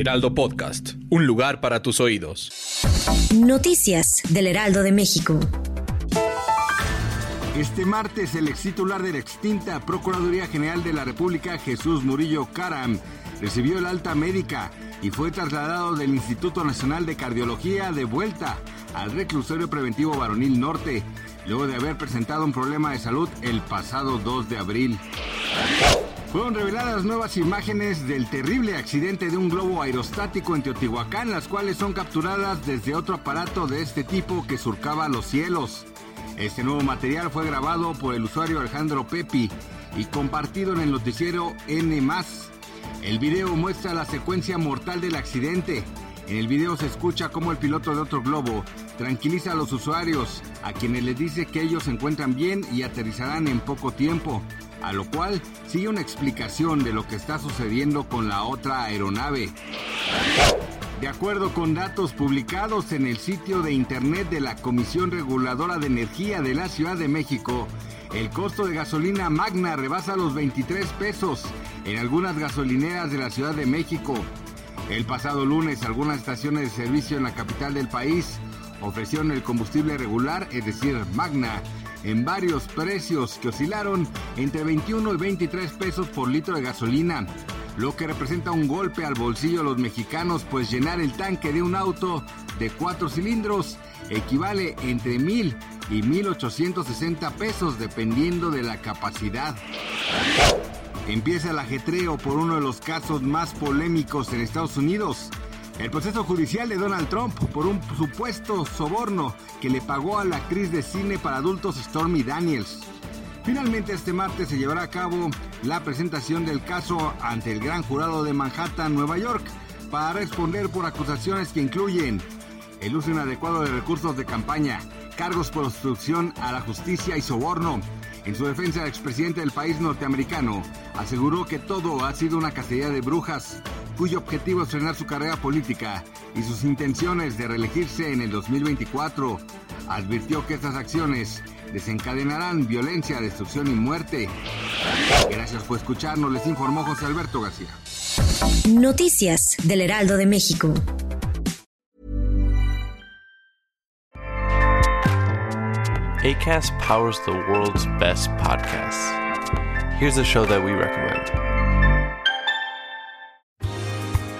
Heraldo Podcast, un lugar para tus oídos. Noticias del Heraldo de México. Este martes, el ex titular de la extinta Procuraduría General de la República, Jesús Murillo Caram, recibió el alta médica y fue trasladado del Instituto Nacional de Cardiología de vuelta al reclusorio preventivo varonil norte, luego de haber presentado un problema de salud el pasado 2 de abril. Fueron reveladas nuevas imágenes del terrible accidente de un globo aerostático en Teotihuacán, las cuales son capturadas desde otro aparato de este tipo que surcaba los cielos. Este nuevo material fue grabado por el usuario Alejandro Pepi y compartido en el noticiero N. El video muestra la secuencia mortal del accidente. En el video se escucha cómo el piloto de otro globo tranquiliza a los usuarios, a quienes les dice que ellos se encuentran bien y aterrizarán en poco tiempo, a lo cual sigue una explicación de lo que está sucediendo con la otra aeronave. De acuerdo con datos publicados en el sitio de internet de la Comisión Reguladora de Energía de la Ciudad de México, el costo de gasolina magna rebasa los 23 pesos en algunas gasolineras de la Ciudad de México. El pasado lunes, algunas estaciones de servicio en la capital del país ofrecieron el combustible regular, es decir, magna, en varios precios que oscilaron entre 21 y 23 pesos por litro de gasolina, lo que representa un golpe al bolsillo de los mexicanos, pues llenar el tanque de un auto de cuatro cilindros equivale entre mil y 1.860 pesos dependiendo de la capacidad. Empieza el ajetreo por uno de los casos más polémicos en Estados Unidos. El proceso judicial de Donald Trump por un supuesto soborno que le pagó a la actriz de cine para adultos Stormy Daniels. Finalmente este martes se llevará a cabo la presentación del caso ante el gran jurado de Manhattan, Nueva York, para responder por acusaciones que incluyen el uso inadecuado de recursos de campaña, cargos por obstrucción a la justicia y soborno. En su defensa, el expresidente del país norteamericano aseguró que todo ha sido una cacería de brujas, cuyo objetivo es frenar su carrera política y sus intenciones de reelegirse en el 2024. Advirtió que estas acciones desencadenarán violencia, destrucción y muerte. Gracias por escucharnos, les informó José Alberto García. Noticias del Heraldo de México. ACAST powers the world's best podcasts. Here's a show that we recommend.